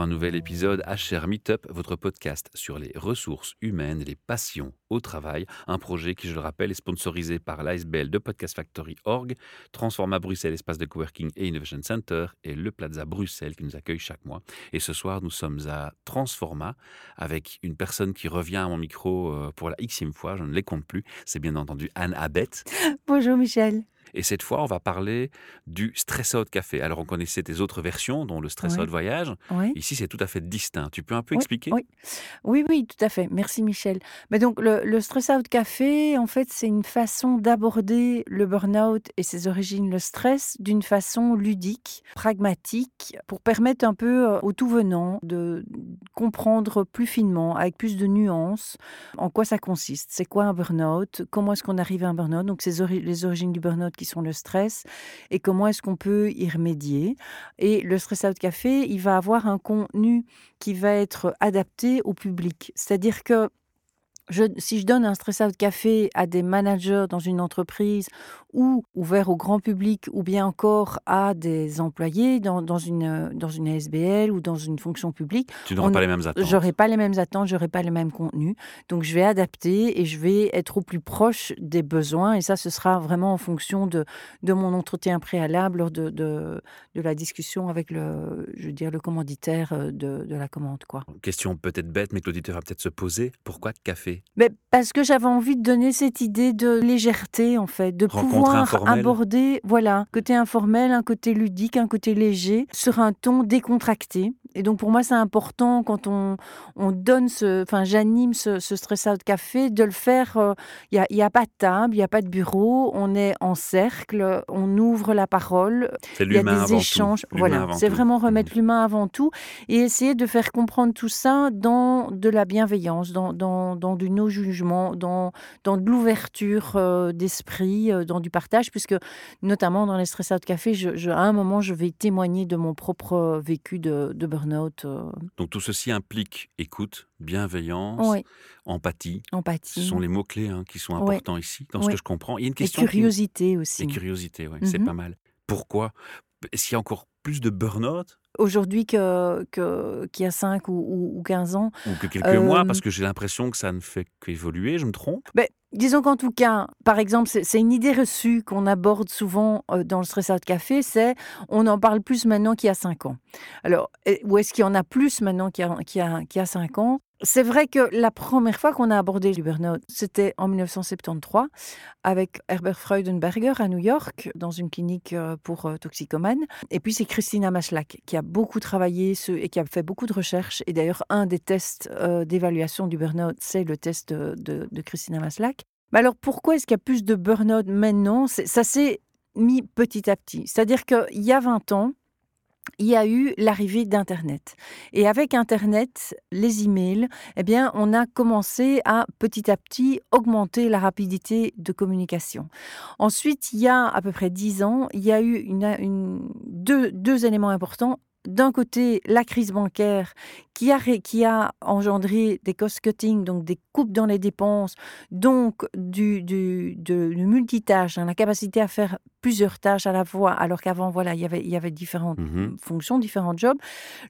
un nouvel épisode HR Meetup, votre podcast sur les ressources humaines et les passions au travail. Un projet qui, je le rappelle, est sponsorisé par l'ASBL de Podcast Factory Org, Transforma Bruxelles, espace de coworking et innovation center, et le Plaza Bruxelles qui nous accueille chaque mois. Et ce soir, nous sommes à Transforma avec une personne qui revient à mon micro euh, pour la xème fois, je ne les compte plus. C'est bien entendu Anne Abette. Bonjour Michel. Et cette fois, on va parler du stress out café. Alors, on connaissait tes autres versions, dont le stress out voyage. Ici, c'est tout à fait distinct. Tu peux un peu expliquer? oui. oui. oui, tout à fait. Merci Michel. Mais donc, le, stress out café, en fait, c'est une façon d'aborder le burn-out et ses origines, le stress, d'une façon ludique, pragmatique, pour permettre un peu euh, aux tout venants de comprendre plus finement, avec plus de nuances, en quoi ça consiste. C'est quoi un burn-out? Comment est-ce qu'on arrive à un burn-out? Donc, c'est les origines du burn-out qui sont le stress et comment est-ce qu'on peut y remédier. Et le Stress Out Café, il va avoir un contenu qui va être adapté au public. C'est-à-dire que si je donne un stress out café à des managers dans une entreprise ou ouvert au grand public ou bien encore à des employés dans, dans une, dans une ASBL ou dans une fonction publique, tu n'auras pas les mêmes attentes. J'aurai pas les mêmes attentes, j'aurai pas les mêmes contenus. Donc je vais adapter et je vais être au plus proche des besoins et ça ce sera vraiment en fonction de, de mon entretien préalable lors de, de, de la discussion avec le, je veux dire, le commanditaire euh, de, de la commande. Quoi. Question peut-être bête mais que l'auditeur va peut-être se poser, pourquoi café? Mais Parce que j'avais envie de donner cette idée de légèreté, en fait, de pouvoir aborder, voilà, côté informel, un côté ludique, un côté léger, sur un ton décontracté. Et donc pour moi, c'est important quand on, on donne ce, enfin j'anime ce, ce, stress out café, de le faire. Euh, il n'y a, a, pas de table, il n'y a pas de bureau, on est en cercle, on ouvre la parole. Il y a des échanges. Voilà, c'est vraiment remettre mmh. l'humain avant tout et essayer de faire comprendre tout ça dans de la bienveillance, dans, dans, dans du no-jugement, dans, dans de l'ouverture euh, d'esprit, euh, dans du partage, puisque notamment dans les stress out café, je, à un moment, je vais témoigner de mon propre vécu de, de burn euh. Donc tout ceci implique écoute, bienveillance, empathie. Empathie. Ce sont les mots-clés hein, qui sont importants ici, dans ce que je comprends. Il y a une question. Et curiosité aussi. Et curiosité, oui, c'est mhm. pas mal. Pourquoi? Est-ce qu'il y a encore plus de burn-out? Aujourd'hui qu'il que, y a 5 ou, ou, 15 ans. Ou que quelques mois, parce que j'ai l'impression que ça ne fait qu'évoluer, je me trompe? Ben, Disons qu'en tout cas, par exemple, c'est une idée reçue qu'on aborde souvent euh, dans le Stress Out Café, c'est on en parle plus maintenant qu'il y a 5 ans. Alors, où est-ce qu'il y en a plus maintenant qu'il y, a, 5 ans? C'est vrai que la première fois qu'on a abordé le c'était en 1973 avec Herbert Freudenberger à New York, dans une clinique euh, pour euh, toxicomanes. Et puis c'est Christina Maslach qui a beaucoup travaillé et qui a fait beaucoup de recherches. Et d'ailleurs, un des tests euh, d'évaluation du burn-out, c'est le test de, Christina Maslach. Mais alors pourquoi est-ce qu'il y a plus de burn-out maintenant? Ça s'est mis petit à petit. C'est-à-dire qu'il y a 20 ans, il y a eu l'arrivée d'Internet. Et avec Internet, les emails, eh bien, on a commencé à petit à petit augmenter la rapidité de communication. Ensuite, il y a à peu près dix ans, il y a eu deux éléments importants d'un côté la crise bancaire qui a, qui a engendré des cost-cutting, donc des coupes dans les dépenses, donc du, du, de, multitâche, hein, la capacité à faire plusieurs tâches à la fois, alors qu'avant, voilà, il y avait, il y avait différentes mmh fonctions, différents jobs.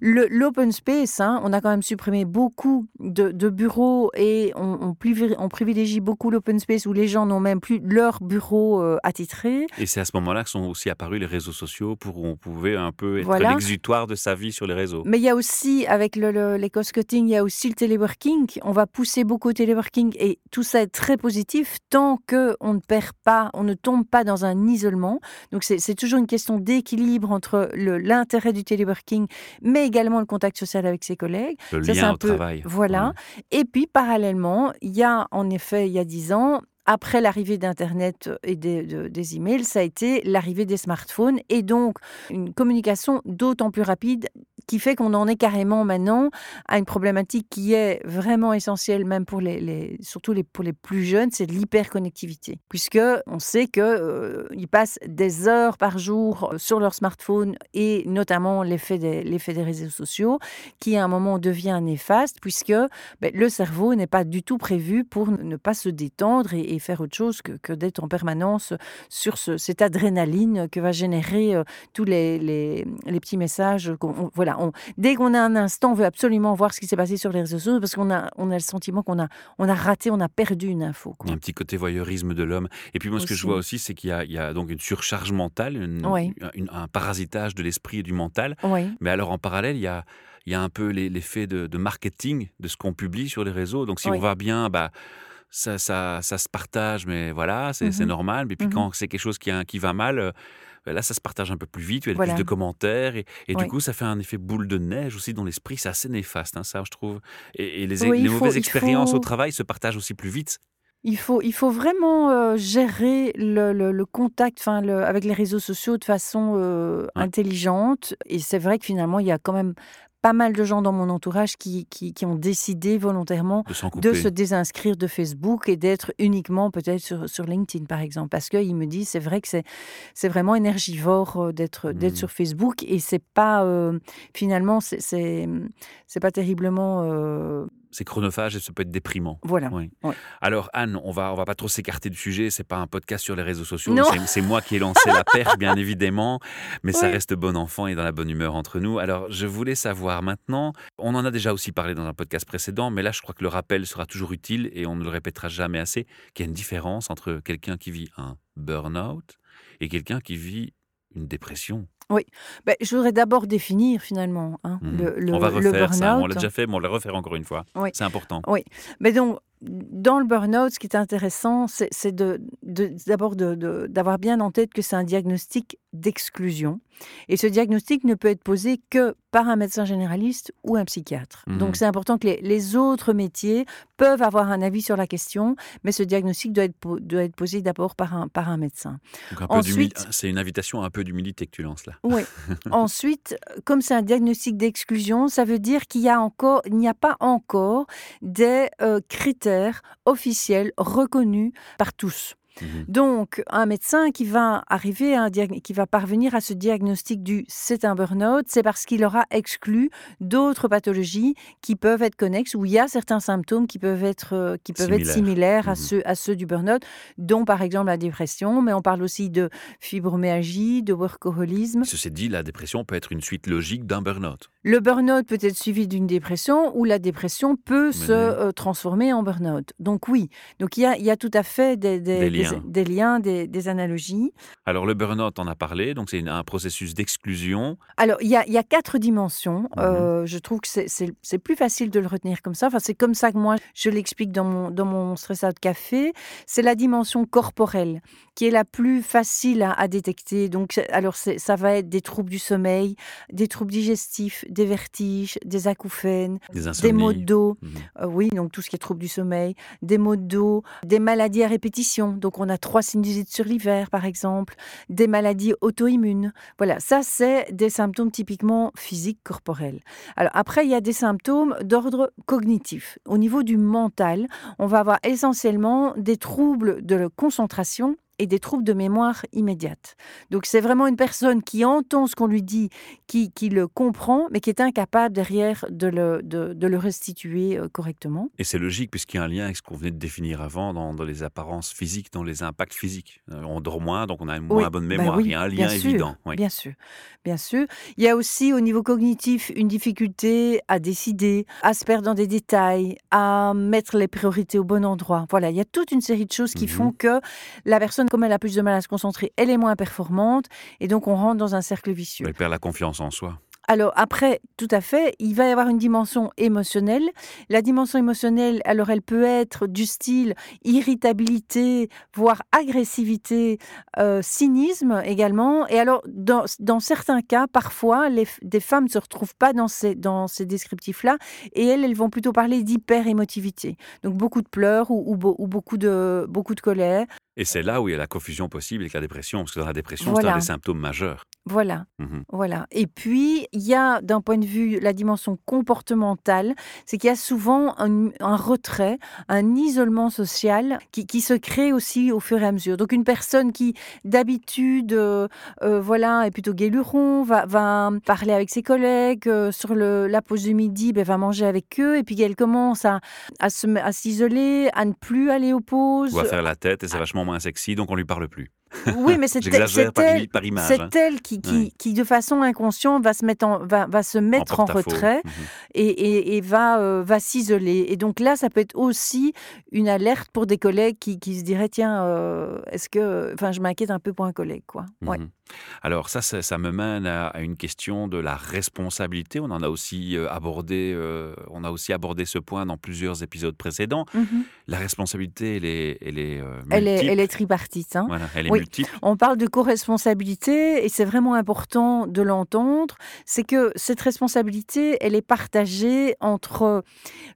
L'open space, hein, on a quand même supprimé beaucoup de, de bureaux et on, on, privilégie beaucoup l'open space où les gens n'ont même plus leur bureau euh, attitré. Et c'est à ce moment-là que sont aussi apparus les réseaux sociaux pour où on pouvait un peu être l'exutoire de sa vie sur les réseaux. Mais il y a aussi, avec le les cost-cutting, il y a aussi le téléworking. On va pousser beaucoup au téléworking et tout ça est très positif tant qu'on ne perd pas, on ne tombe pas dans un isolement. Donc c'est toujours une question d'équilibre entre l'intérêt du téléworking, mais également le contact social avec ses collègues. Le lien au travail. Voilà. Et puis parallèlement, il y a en effet, il y a dix ans, après l'arrivée d'Internet et des, des, emails, ça a été l'arrivée des smartphones et donc une communication d'autant plus rapide qui fait qu'on en est carrément maintenant à une problématique qui est vraiment essentielle, même pour les, surtout les, pour les plus jeunes, c'est l'hyperconnectivité. Puisque on sait qu'ils euh, passent des heures par jour sur leur smartphone et notamment l'effet des, l'effet des réseaux sociaux, qui à un moment devient néfaste, puisque ben, le cerveau n'est pas du tout prévu pour ne pas se détendre et, faire autre chose que, que d'être en permanence sur ce, cette adrénaline que va générer euh, tous les, les, les petits messages. voilà, on- dès qu'on a un instant, on veut absolument voir ce qui s'est passé sur les réseaux sociaux parce qu'on a, on a le sentiment qu'on a, on a raté, on a perdu une info. Il y quoi. a un petit côté voyeurisme de l'homme. Et puis moi, ce que je vois aussi, c'est qu'il y a, il y a donc une surcharge mentale, une- Oui. une- un parasitage de l'esprit et du mental. Oui, Mais alors, en parallèle, il y a, il y a un peu l'effet de, de marketing de ce qu'on publie sur les réseaux. Donc, si Oui. on va bien, bah, ça, ça, ça se partage, mais voilà, c'est Mhm. normal. Mais puis, Mhm. quand c'est quelque chose qui, a- qui va mal, euh, ben là, ça se partage un peu plus vite. Il y a Voilà. plus de commentaires. Et, et du coup, ça fait un effet boule de neige aussi dans l'esprit. C'est assez néfaste, hein, ça, je trouve. Et, et les, Oui, les il faut- mauvaises expériences au travail se partagent aussi plus vite. il faut, il faut vraiment euh, gérer le, le- le contact enfin, le- avec les réseaux sociaux de façon euh, Ouais. intelligente. Et c'est vrai que finalement, il y a quand même pas mal de gens dans mon entourage qui, qui, qui ont décidé volontairement De se désinscrire de Facebook et d'être uniquement peut-être sur, sur LinkedIn, par exemple. Parce qu'ils me disent, c'est vrai que c'est, c'est vraiment énergivore euh, d'être, d'être Mhm. sur Facebook et c'est pas, euh, finalement, c'est, c'est, c'est pas terriblement... euh, C'est chronophage et ça peut être déprimant. voilà. Oui. Alors Anne, on va on va pas trop s'écarter du sujet. C'est pas un podcast sur les réseaux sociaux. C'est- moi qui ai lancé la perche, bien évidemment, mais ça reste bon enfant et dans la bonne humeur entre nous. Alors je voulais savoir maintenant. On en a déjà aussi parlé dans un podcast précédent, mais là je crois que le rappel sera toujours utile et on ne le répétera jamais assez. Qu'il y a une différence entre quelqu'un qui vit un burn-out et quelqu'un qui vit une dépression. Ben, je voudrais d'abord définir finalement hein, Mhm. le, le, on va refaire ça. On l'a déjà fait, mais on va le refaire encore une fois. Oui. C'est important. Mais donc, dans le burn-out, ce qui est intéressant, c'est d'abord de- d'avoir bien en tête que c'est un diagnostic d'exclusion. Et ce diagnostic ne peut être posé que par un médecin généraliste ou un psychiatre. Mhm. Donc, c'est important que les, les autres métiers peuvent avoir un avis sur la question, mais ce diagnostic doit être, doit être posé d'abord par un, par un médecin. Donc un Ensuite- c'est une invitation à un peu d'humilité que tu lances là. Oui. Ensuite, comme c'est un diagnostic d'exclusion, ça veut dire qu'il y a encore, il n'y a pas encore des euh, critères officiels reconnus par tous. Mhm. Donc, un médecin qui va arriver à un diag- qui va parvenir à ce diagnostic du c'est un burn-out, c'est parce qu'il aura exclu d'autres pathologies qui peuvent être connexes, où il y a certains symptômes qui peuvent être, euh, qui peuvent être Similaires. similaires à, Mhm. ceux, à ceux du burn-out, dont par exemple la dépression, mais on parle aussi de fibromyalgie, de workaholisme. Ceci dit, la dépression peut être une suite logique d'un burn-out. Le burn-out peut être suivi d'une dépression ou la dépression peut se euh, transformer en burn-out. Donc oui, donc il y a, il y a tout à fait des, des- Des des- liens. des liens, des, des analogies. Alors le burn-out, on a parlé, donc c'est un processus d'exclusion. Alors, il y a, il y a quatre dimensions. Mhm. Euh, je trouve que c'est- plus facile de le retenir comme ça. Enfin, c'est comme ça que moi, je l'explique dans mon, dans mon stress out café. C'est la dimension corporelle qui est la plus facile à, à détecter. Donc, alors, ça va être des troubles du sommeil, des troubles digestifs, des vertiges, des acouphènes, Des maux de dos. Mhm. Euh, oui, donc tout ce qui est troubles du sommeil, des maux de dos, des maladies à répétition. Donc on a trois sinusites sur l'hiver, par exemple, des maladies auto-immunes. Voilà, ça c'est des symptômes typiquement physiques, corporels. Alors après, il y a des symptômes d'ordre cognitif. Au niveau du mental, on va avoir essentiellement des troubles de la concentration et des troubles de mémoire immédiate. Donc c'est vraiment une personne qui entend ce qu'on lui dit, qui, qui le comprend, mais qui est incapable derrière de le, de, de le restituer euh, correctement. Et c'est logique puisqu'il y a un lien avec ce qu'on venait de définir avant dans, dans les apparences physiques, dans les impacts physiques. Euh, on dort moins, donc on a une moins Oui, bonne bah mémoire. oui, il y a un bien lien sûr, évident. oui. Bien sûr, bien sûr. Il y a aussi au niveau cognitif une difficulté à décider, à se perdre dans des détails, à mettre les priorités au bon endroit. Voilà, il y a toute une série de choses qui Mhm. font que la personne, comme elle a plus de mal à se concentrer, elle est moins performante et donc on rentre dans un cercle vicieux. Elle perd la confiance en soi. Alors après, tout à fait, il va y avoir une dimension émotionnelle. La dimension émotionnelle, alors elle peut être du style irritabilité, voire agressivité, euh, cynisme également. Et alors, dans, dans certains cas, parfois, les des femmes ne se retrouvent pas dans ces, dans ces descriptifs-là, et elles, elles vont plutôt parler d'hyper-émotivité. Donc beaucoup de pleurs ou, ou beau- ou beaucoup, de, beaucoup de colère. Et c'est là où il y a la confusion possible avec la dépression, parce que dans la dépression, c'est Voilà. un des symptômes majeurs. Voilà. Mhm. Voilà. Et puis, il y a, d'un point de vue, la dimension comportementale, c'est qu'il y a souvent un, un retrait, un isolement social qui, qui se crée aussi au fur et à mesure. Donc, une personne qui, d'habitude, euh, euh, voilà, est plutôt guéluron, va, va parler avec ses collègues, euh, sur le, la pause du midi, ben, va manger avec eux, et puis elle commence à, à se- à s'isoler, à ne plus aller aux pauses. Ou à faire la tête, et c'est vachement moins sexy, donc on lui parle plus. Oui, mais c'est elle, par image. hein. elle qui, qui, Oui. qui, de façon inconsciente, va se mettre en, va, va se mettre en, retrait Mhm. et, et- et va, euh, va s'isoler. Et donc là, ça peut être aussi une alerte pour des collègues qui, qui se diraient tiens, euh, est-ce que. Enfin, je m'inquiète un peu pour un collègue, quoi. Ouais. Mhm. Alors ça, ça, ça me mène à, à une question de la responsabilité. On en a aussi euh, abordé, euh, on a aussi abordé ce point dans plusieurs épisodes précédents. Mhm. La responsabilité, elle est, elle est euh, Elle, est, multiple. elle est tripartite. hein. Voilà, elle est Oui. multiple. On parle de co-responsabilité et c'est vraiment important de l'entendre. C'est que cette responsabilité, elle est partagée entre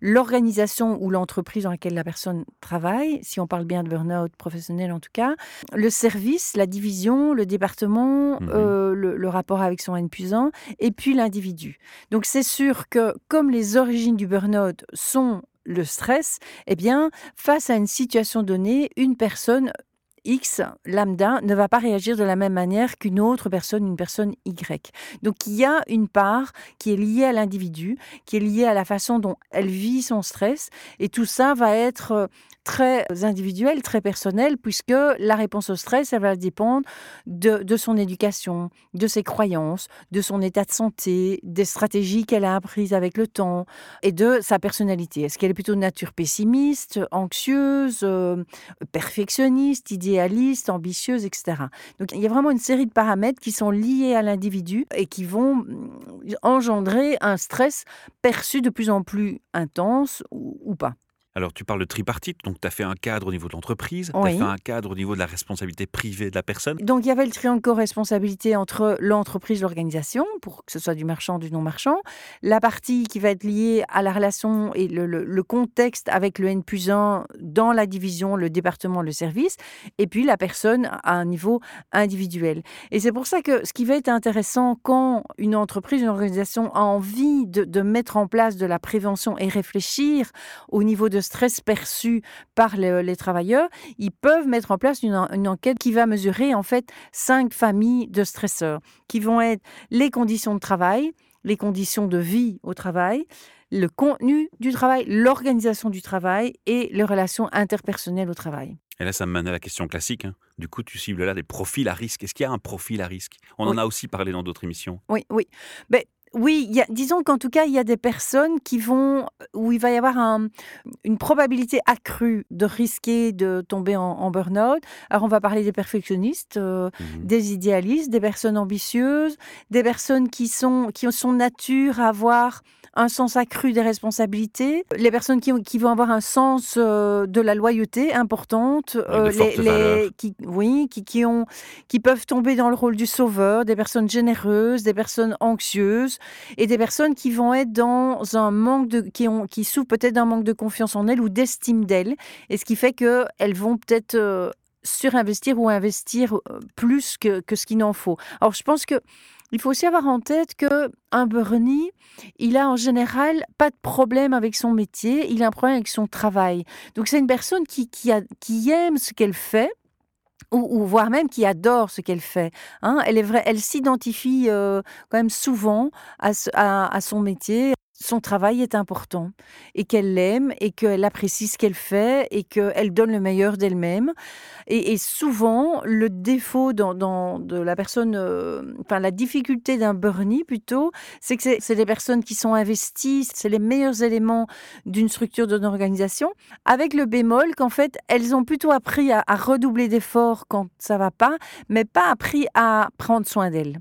l'organisation ou l'entreprise dans laquelle la personne travaille, si on parle bien de burn-out professionnel en tout cas, le service, la division, le département, Mhm. euh, le, le rapport avec son N plus 1, et puis l'individu. Donc c'est sûr que comme les origines du burn-out sont le stress, eh bien, face à une situation donnée, une personne X, lambda, ne va pas réagir de la même manière qu'une autre personne, une personne Y. Donc il y a une part qui est liée à l'individu, qui est liée à la façon dont elle vit son stress, et tout ça va être euh, très individuel, très personnel, puisque la réponse au stress, elle va dépendre de, son éducation, de ses croyances, de son état de santé, des stratégies qu'elle a apprises avec le temps, et de sa personnalité. Est-ce qu'elle est plutôt de nature pessimiste, anxieuse, euh, perfectionniste, idéaliste, ambitieuse, etc. Donc il y a vraiment une série de paramètres qui sont liés à l'individu et qui vont mm, engendrer un stress perçu de plus en plus intense ou pas. Alors, tu parles de tripartite, donc tu as fait un cadre au niveau de l'entreprise, tu as Oui. fait un cadre au niveau de la responsabilité privée de la personne. Donc il y avait le triangle co-responsabilité entre l'entreprise l'organisation, pour que ce soit du marchand, du non-marchand. La partie qui va être liée à la relation et le, le- le contexte avec le N plus 1 dans la division, le département, le service. Et puis la personne à un niveau individuel. Et c'est pour ça que ce qui va être intéressant quand une entreprise, une organisation a envie de, de mettre en place de la prévention et réfléchir au niveau de stress perçu par le- les travailleurs, ils peuvent mettre en place une, en- une enquête qui va mesurer en fait cinq familles de stresseurs, qui vont être les conditions de travail, les conditions de vie au travail, le contenu du travail, l'organisation du travail et les relations interpersonnelles au travail. Et là, ça me mène à la question classique. hein. Du coup, tu cibles là des profils à risque. Est-ce qu'il y a un profil à risque? On en a aussi parlé dans d'autres émissions. Oui, oui. Ben, oui, il y a- disons qu'en tout cas, il y a des personnes qui vont, où il va y avoir un- une probabilité accrue de risquer de tomber en, en burn-out. Alors, on va parler des perfectionnistes, euh, Mhm. des idéalistes, des personnes ambitieuses, des personnes qui sont, qui sont nature à avoir un sens accru des responsabilités, les personnes qui, qui vont avoir un sens euh, de la loyauté importante, euh, fortes valeurs. qui, oui, qui, qui, ont, qui peuvent tomber dans le rôle du sauveur, des personnes généreuses, des personnes anxieuses et des personnes qui vont être dans un manque de, qui, ont, qui souffrent peut-être d'un manque de confiance en elles ou d'estime d'elles, et ce qui fait qu'elles vont peut-être euh, surinvestir ou investir euh, plus que, que ce qu'il n'en faut. Alors, je pense que il faut aussi avoir en tête que un Bernie, il a en général pas de problème avec son métier, il a un problème avec son travail. Donc, c'est une personne qui, qui aime ce qu'elle fait. Ou, ou voire même qui adore ce qu'elle fait. hein. Elle est vraie, elle s'identifie euh, quand même souvent à, à- à son métier. Son travail est important et qu'elle l'aime et qu'elle apprécie ce qu'elle fait et qu'elle donne le meilleur d'elle-même. Et, souvent, le défaut dans, de la personne, euh, enfin la difficulté d'un Bernie plutôt, c'est que c'est- des personnes qui sont investies, c'est les meilleurs éléments d'une structure, d'une organisation, avec le bémol qu'en fait, elles ont plutôt appris à, redoubler d'efforts quand ça va pas, mais pas appris à prendre soin d'elles.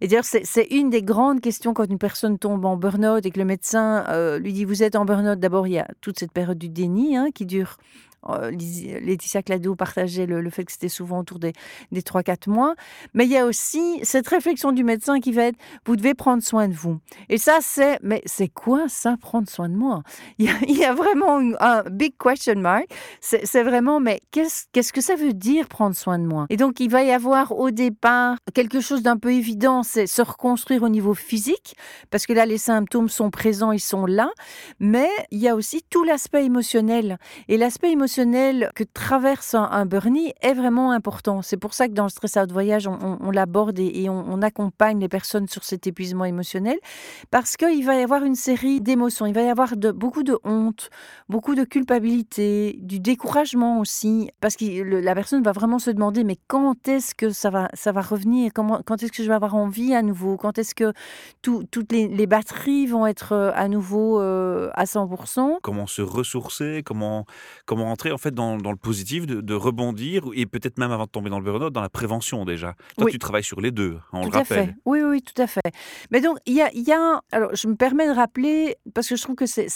Et d'ailleurs, c'est une des grandes questions quand une personne tombe en burn-out et que le médecin euh, lui dit Vous êtes en burn-out. D'abord, il y a toute cette période du déni hein, qui dure. Euh, Laetitia Clado partageait le, fait que c'était souvent autour des, des 3-4 mois. Mais il y a aussi cette réflexion du médecin qui va être Vous devez prendre soin de vous. Et ça, c'est Mais c'est quoi ça, prendre soin de moi? Il y, a, vraiment un big question mark. C'est vraiment Mais qu'est-ce que ça veut dire prendre soin de moi? Et donc, il va y avoir au départ quelque chose d'un peu évident c'est se reconstruire au niveau physique parce que là, les symptômes sont présents, ils sont là, mais il y a aussi tout l'aspect émotionnel. Et l'aspect émotionnel, que traverse un, un est vraiment important. C'est pour ça que dans le stress out voyage, on, l'aborde et, on, accompagne les personnes sur cet épuisement émotionnel. Parce qu'il va y avoir une série d'émotions. Il va y avoir beaucoup de honte, beaucoup de culpabilité, du découragement aussi, parce que la personne va vraiment se demander mais quand est-ce que ça va, revenir? Quand est-ce que je vais avoir envie à nouveau? Quand est-ce que tout- toutes les, les batteries vont être euh, à nouveau euh, à 100% Comment se ressourcer? Comment, comment entrer en fait dans, dans le positif, de, de rebondir et peut-être même avant de tomber dans le burn-out, dans la prévention déjà. Toi, Oui. tu travailles sur les deux, hein, on Tout le à rappelle. fait. Oui, oui, tout à fait. Mais donc, il y a, y a- alors, je me permets de rappeler, parce que je trouve que c'est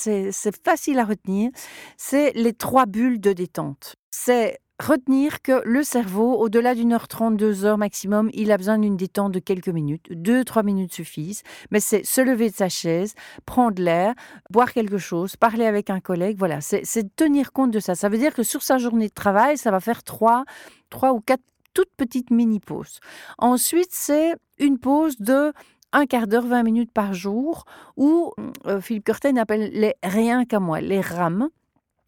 facile à retenir, c'est les trois bulles de détente. C'est retenir que le cerveau, au-delà d'une heure trente, deux heures maximum, il a besoin d'une détente de quelques minutes. Deux, trois minutes suffisent. Mais c'est se lever de sa chaise, prendre l'air, boire quelque chose, parler avec un collègue. Voilà, c'est tenir compte de ça. Ça veut dire que sur sa journée de travail, ça va faire trois, trois ou quatre toutes petites mini-pauses. Ensuite, c'est une pause de un quart d'heure, 20 minutes par jour, où euh, Philippe Curtin appelle les rien qu'à moi, les RAM.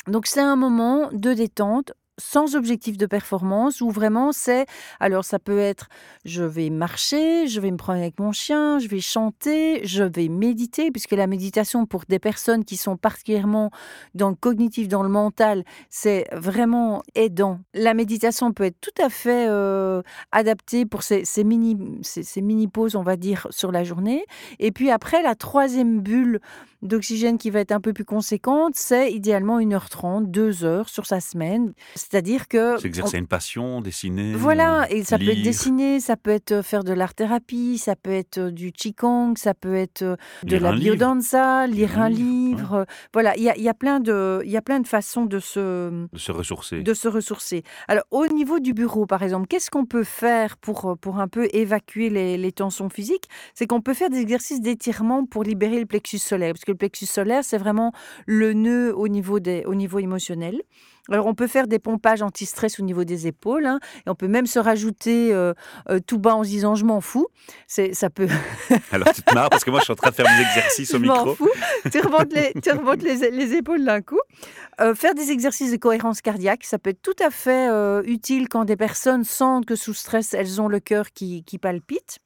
Donc c'est un moment de détente sans objectif de performance où vraiment c'est alors ça peut être je vais marcher, je vais me prendre avec mon chien, je vais chanter, je vais méditer puisque la méditation pour des personnes qui sont particulièrement dans le cognitif, dans le mental, c'est vraiment aidant. La méditation peut être tout à fait euh, adaptée pour ces, mini ces, ces mini pauses on va dire sur la journée et puis après la troisième bulle d'oxygène qui va être un peu plus conséquente, c'est idéalement 1h30, 2 heures sur sa semaine. C'est-à-dire que... S'exercer une passion, dessiner. Voilà, et ça peut être dessiner, ça peut être euh, faire de l'art-thérapie, ça peut être euh, du qigong, ça peut être euh, de Lire la biodanza, lire un un livre, ouais. Voilà, il y a, il y, a plein de- y a plein de façons de se, De se ressourcer. de se ressourcer. Alors, au niveau du bureau, par exemple, qu'est-ce qu'on peut faire pour, pour un peu évacuer les, les tensions physiques? C'est qu'on peut faire des exercices d'étirement pour libérer le plexus solaire, parce que le plexus solaire, c'est vraiment le nœud au niveau, des, au niveau émotionnel. Alors, on peut faire des pompages anti-stress au niveau des épaules, hein, et on peut même se rajouter euh, euh, tout bas en se disant je m'en fous. C'est, ça peut, Alors tu te marres parce que moi je suis en train de faire mes exercices au je m'en micro. fous. Tu remontes les, tu remontes les, les épaules d'un coup. Euh, faire des exercices de cohérence cardiaque, ça peut être tout à fait utile quand des personnes sentent que sous stress, elles ont le cœur qui, qui palpite.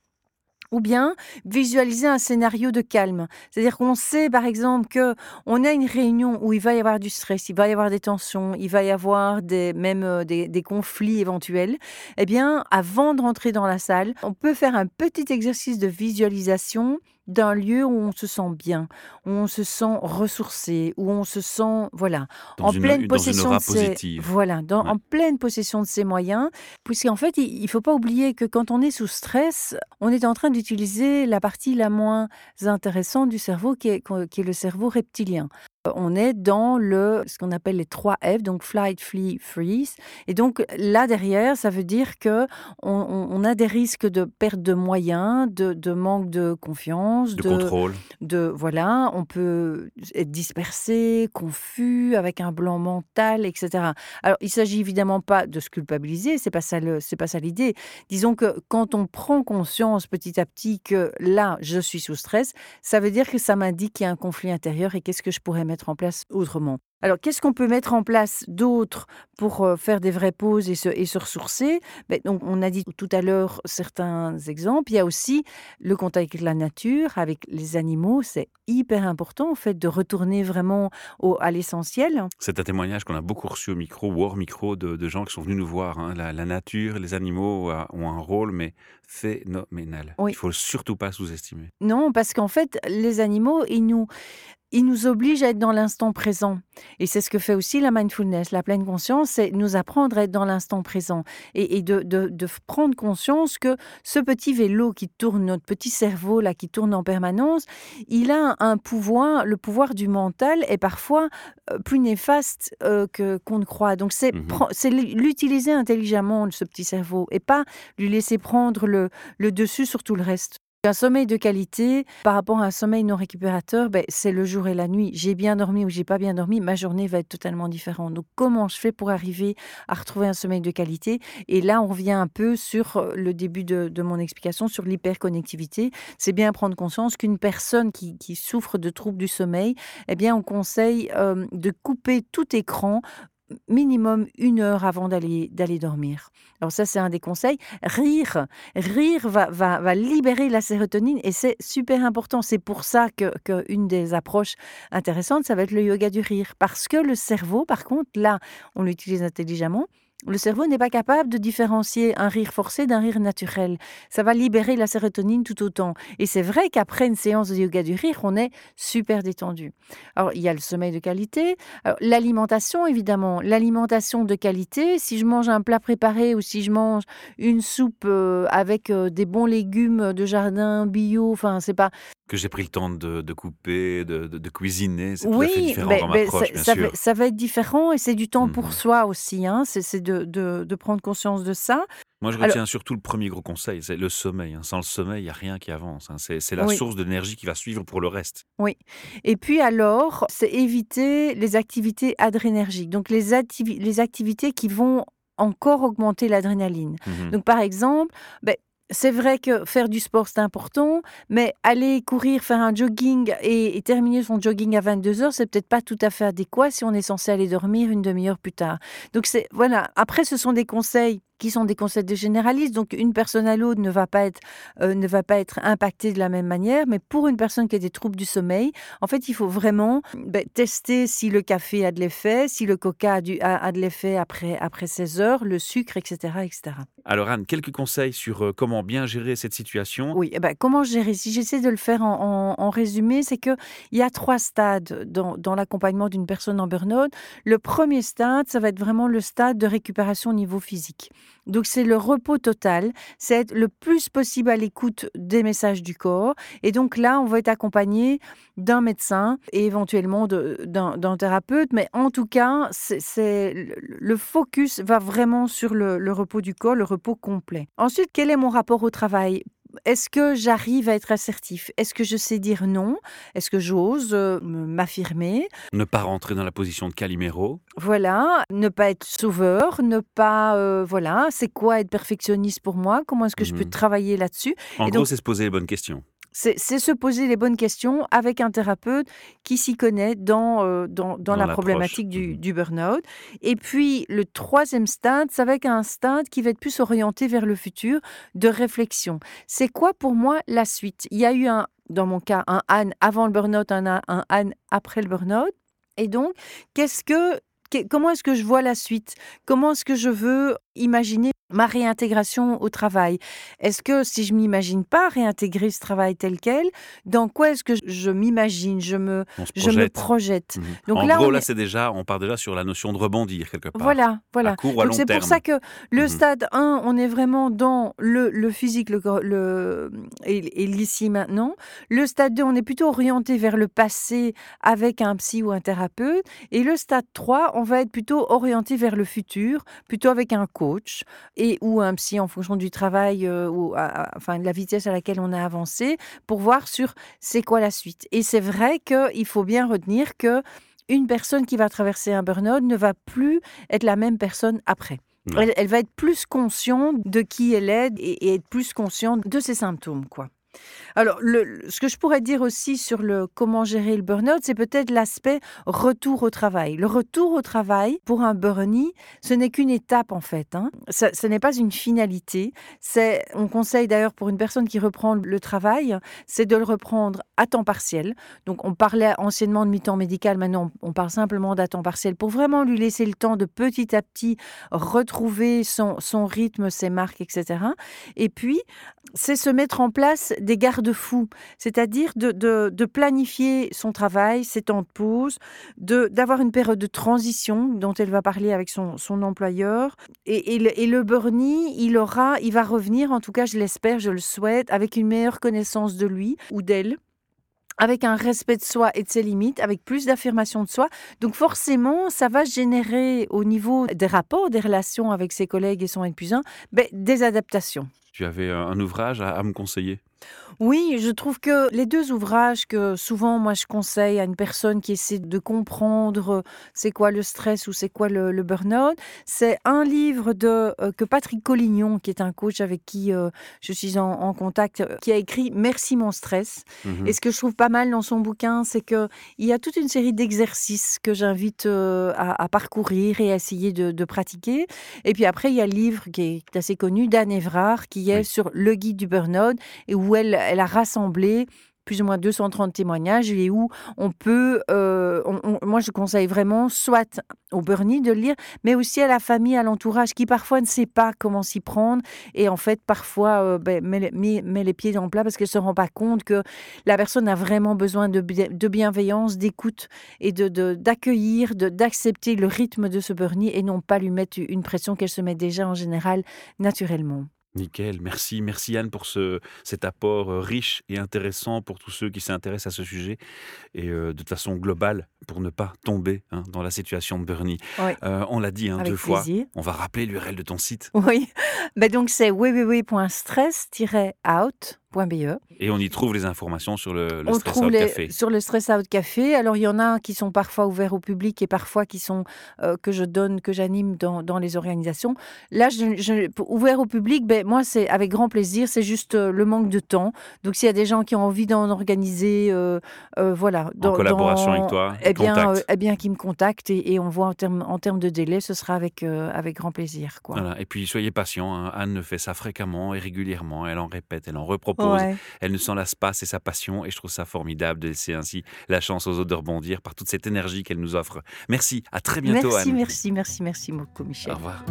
Ou bien visualiser un scénario de calme. C'est-à-dire qu'on sait, par exemple, que on a une réunion où il va y avoir du stress, il va y avoir des tensions, il va y avoir des, même euh, des, des conflits éventuels. Eh bien, avant de rentrer dans la salle, on peut faire un petit exercice de visualisation d'un lieu où on se sent bien, où on se sent ressourcé, où on se sent voilà Dans en une, pleine possession de ses positive. voilà dans- Ouais. en pleine possession de ses moyens puisqu'en fait il, il faut pas oublier que quand on est sous stress on est en train d'utiliser la partie la moins intéressante du cerveau qui est, qui est le cerveau reptilien on est dans le ce qu'on appelle les 3 F donc flight flee freeze et donc là derrière ça veut dire que on, a des risques de perte de moyens de, de manque de confiance De contrôle. de voilà, on peut être dispersé, confus, avec un blanc mental, etc. Alors, il s'agit évidemment pas de se culpabiliser, c'est pas ça le, c'est pas ça l'idée. Disons que quand on prend conscience petit à petit que là, je suis sous stress, ça veut dire que ça m'indique qu'il y a un conflit intérieur et qu'est-ce que je pourrais mettre en place autrement. Alors, qu'est-ce qu'on peut mettre en place d'autre pour euh, faire des vraies pauses et se, et se ressourcer? Ben, donc, On a dit tout à l'heure certains exemples. Il y a aussi le contact avec la nature, avec les animaux. C'est hyper important, en fait, de retourner vraiment au- à l'essentiel. C'est un témoignage qu'on a beaucoup reçu au micro ou hors micro de, de gens qui sont venus nous voir. hein. La, la nature, les animaux a- ont un rôle, mais phénoménal. Oui. Il faut surtout pas sous-estimer. Non, parce qu'en fait, les animaux, ils nous, ils nous obligent à être dans l'instant présent. Et c'est ce que fait aussi la mindfulness, la pleine conscience, c'est nous apprendre à être dans l'instant présent et, et de, de- de f- prendre conscience que ce petit vélo qui tourne, notre petit cerveau là qui tourne en permanence, il a un pouvoir, le pouvoir du mental est parfois euh, plus néfaste euh, que qu'on ne croit. Donc c'est c'est l'utiliser intelligemment ce petit cerveau et pas lui laisser prendre le, le dessus sur tout le reste. Un sommeil de qualité par rapport à un sommeil non récupérateur, ben, c'est le jour et la nuit. J'ai bien dormi ou j'ai pas bien dormi, ma journée va être totalement différente. Donc comment je fais pour arriver à retrouver un sommeil de qualité? Et là, on revient un peu sur euh, le début de, mon explication sur l'hyperconnectivité. C'est bien prendre conscience qu'une personne qui, qui souffre de troubles du sommeil, eh bien, on conseille euh, de couper tout écran minimum une heure avant d'aller dormir. Alors ça, c'est un des conseils. Rire, rire va, va, va libérer la sérotonine et c'est super important. C'est pour ça que, des approches intéressantes, ça va être le yoga du rire. Parce que le cerveau, par contre, là, on l'utilise intelligemment, le cerveau n'est pas capable de différencier un rire forcé d'un rire naturel. Ça va libérer la sérotonine tout autant. Et c'est vrai qu'après une séance de yoga du rire, on est super détendu. Alors, il y a le sommeil de qualité, l'alimentation, évidemment. L'alimentation de qualité, si je mange un plat préparé ou si je mange une soupe euh, avec euh, des bons légumes de jardin bio, enfin, c'est pas que j'ai pris le temps de, couper, de, cuisiner. C'est tout à fait différent dans ma ça, bien sûr. Va, ça va être différent et c'est du temps pour mmh soi aussi. Hein. C'est de, prendre conscience de ça. Moi, je retiens surtout le premier gros conseil, c'est le sommeil. Hein. Sans le sommeil, il n'y a rien qui avance. Hein. C'est la source d'énergie qui va suivre pour le reste. Oui. Et puis alors, c'est éviter les activités adrénergiques. Donc les, les activités qui vont encore augmenter l'adrénaline. Mmh Donc par exemple, ben, c'est vrai que faire du sport, c'est important, mais aller courir, faire un jogging et, terminer son jogging à 22 heures, c'est peut-être pas tout à fait adéquat si on est censé aller dormir une demi-heure plus tard. Donc, c'est, voilà. Après, ce sont des conseils qui sont des concepts de généralistes. Donc, une personne à l'autre ne va pas être euh, ne va pas être impactée de la même manière. Mais pour une personne qui a des troubles du sommeil, en fait, il faut vraiment ben, tester si le café a de l'effet, si le coca a, a, de l'effet après après 16 heures, le sucre, etc., etc. Alors Anne, quelques conseils sur euh, comment bien gérer cette situation. Oui, eh ben, comment gérer? Si j'essaie de le faire en, en, résumé, c'est que il y a trois stades dans, dans l'accompagnement d'une personne en burn-out. Le premier stade, ça va être vraiment le stade de récupération au niveau physique. Donc c'est le repos total, c'est être le plus possible à l'écoute des messages du corps. Et donc là, on va être accompagné d'un médecin et éventuellement d'un thérapeute. Mais en tout cas, c'est le focus va vraiment sur le, le repos du corps, le repos complet. Ensuite, quel est mon rapport au travail? Est-ce que j'arrive à être assertif? Est-ce que je sais dire non? Est-ce que j'ose euh, m'affirmer? Ne pas rentrer dans la position de Calimero. Voilà, ne pas être sauveur, ne pas euh, voilà, c'est quoi être perfectionniste pour moi? Comment est-ce que je peux mmh travailler là-dessus? En gros, c'est se poser les bonnes questions. C'est se poser les bonnes questions avec un thérapeute qui s'y connaît dans, euh, dans, la problématique du, mmh du burn-out. Et puis, le troisième stade, c'est avec un stade qui va être plus orienté vers le futur, de réflexion. C'est quoi pour moi la suite? Il y a eu, un, dans mon cas, un Anne avant le burn-out, un, un Anne après le burn-out. Et donc, qu'est-ce que comment est-ce que je vois la suite? Comment est-ce que je veux imaginer ma réintégration au travail Est-ce que si je m'imagine pas réintégrer ce travail tel quel, dans quoi est-ce que je m'imagine Je me je me projette. Mmh Donc en là, gros, là, c'est déjà, on part déjà sur la notion de rebondir quelque part. Voilà, voilà. Donc c'est pour ça que le mmh stade 1, on est vraiment dans le, le physique, le, le et, et l'ici maintenant. Le stade 2, on est plutôt orienté vers le passé avec un psy ou un thérapeute. Et le stade 3, on va être plutôt orienté vers le futur, plutôt avec un coach et ou un psy en fonction du travail euh, ou enfin de la vitesse à laquelle on a avancé pour voir sur c'est quoi la suite. Et c'est vrai qu'il faut bien retenir que une personne qui va traverser un burn-out ne va plus être la même personne après. Elle, va être plus consciente de qui elle est et, et être plus consciente de ses symptômes, quoi. Alors, ce que je pourrais dire aussi sur le comment gérer le burn-out, c'est peut-être l'aspect retour au travail. Le retour au travail pour un burn ce n'est qu'une étape en fait. Hein. ce n'est pas une finalité. C'est, on conseille d'ailleurs pour une personne qui reprend le travail, c'est de le reprendre à temps partiel. Donc, on parlait anciennement de mi-temps médical, maintenant on parle simplement d'à temps partiel pour vraiment lui laisser le temps de petit à petit retrouver son, son rythme, ses marques, etc. Et puis, c'est se mettre en place des garde-fous, c'est-à-dire de, planifier son travail, ses temps de pause, d'avoir une période de transition dont elle va parler avec son, employeur. Et, le, et le il aura, il va revenir, en tout cas je l'espère, je le souhaite, avec une meilleure connaissance de lui ou d'elle avec un respect de soi et de ses limites, avec plus d'affirmation de soi. Donc forcément, ça va générer au niveau des rapports, des relations avec ses collègues et son 1, ben, des adaptations. Tu avais un ouvrage à, me conseiller? Oui, je trouve que les 2 ouvrages que souvent moi je conseille à une personne qui essaie de comprendre, c'est quoi le stress ou c'est quoi le le burn-out, c'est un livre de, heu, que Patrick Collignon, qui est un coach avec qui, heu, je suis en en contact, qui a écrit «Merci mon stress» Mmh et ce que je trouve pas mal dans son bouquin, c'est qu'il y a toute une série d'exercices que j'invite, à à parcourir et à essayer de de pratiquer. Et puis après il y a le livre qui est assez connu d'Anne Evrard qui est Oui. sur le guide du burn-out et où elle elle a rassemblé plus ou moins 230 témoignages et où on peut, on moi je conseille vraiment soit au burn-it de le lire, mais aussi à la famille, à l'entourage qui parfois ne sait pas comment s'y prendre et en fait parfois, heu, beh, met les pieds dans le plat parce qu'elle se rend pas compte que la personne a vraiment besoin de de bienveillance, d'écoute et de d'accueillir, de d'accepter le rythme de ce burn-it et non pas lui mettre une pression qu'elle se met déjà en général naturellement. Nickel, merci, merci Anne pour ce cet apport, heu, riche et intéressant pour tous ceux qui s'intéressent à ce sujet et heu, de façon globale pour ne pas tomber, hein, dans la situation de burn-it. Oui, Heu, on l'a dit, hein, 2 fois, on va rappeler l'URL de ton site. Oui, bah, donc c'est www.stress-out.be. et on y trouve les informations sur le le On Stress Out les Café. sur le Stress Out Café. Alors, il y en a qui sont parfois ouverts au public et parfois qui sont, heu, que je donne, que j'anime dans dans les organisations. Là, je je pour ouvert au public, beh, moi, c'est avec grand plaisir, c'est juste, heu, le manque de temps. Donc s'il y a des gens qui ont envie d'en organiser, heu, voilà, En dans collaboration avec toi, eh bien, eh bien, qu'ils me contactent et et on voit en termes en de délai, ce sera avec, avec grand plaisir, quoi. Voilà et puis soyez patients, hein, Anne fait ça fréquemment et régulièrement, elle en répète, elle en repropose, Ouais. elle ne s'en lasse pas, c'est sa passion et je trouve ça formidable de laisser ainsi la chance aux autres de rebondir par toute cette énergie qu'elle nous offre. Merci, à très bientôt Merci, Anne. merci, merci, merci beaucoup, Au Michel. revoir.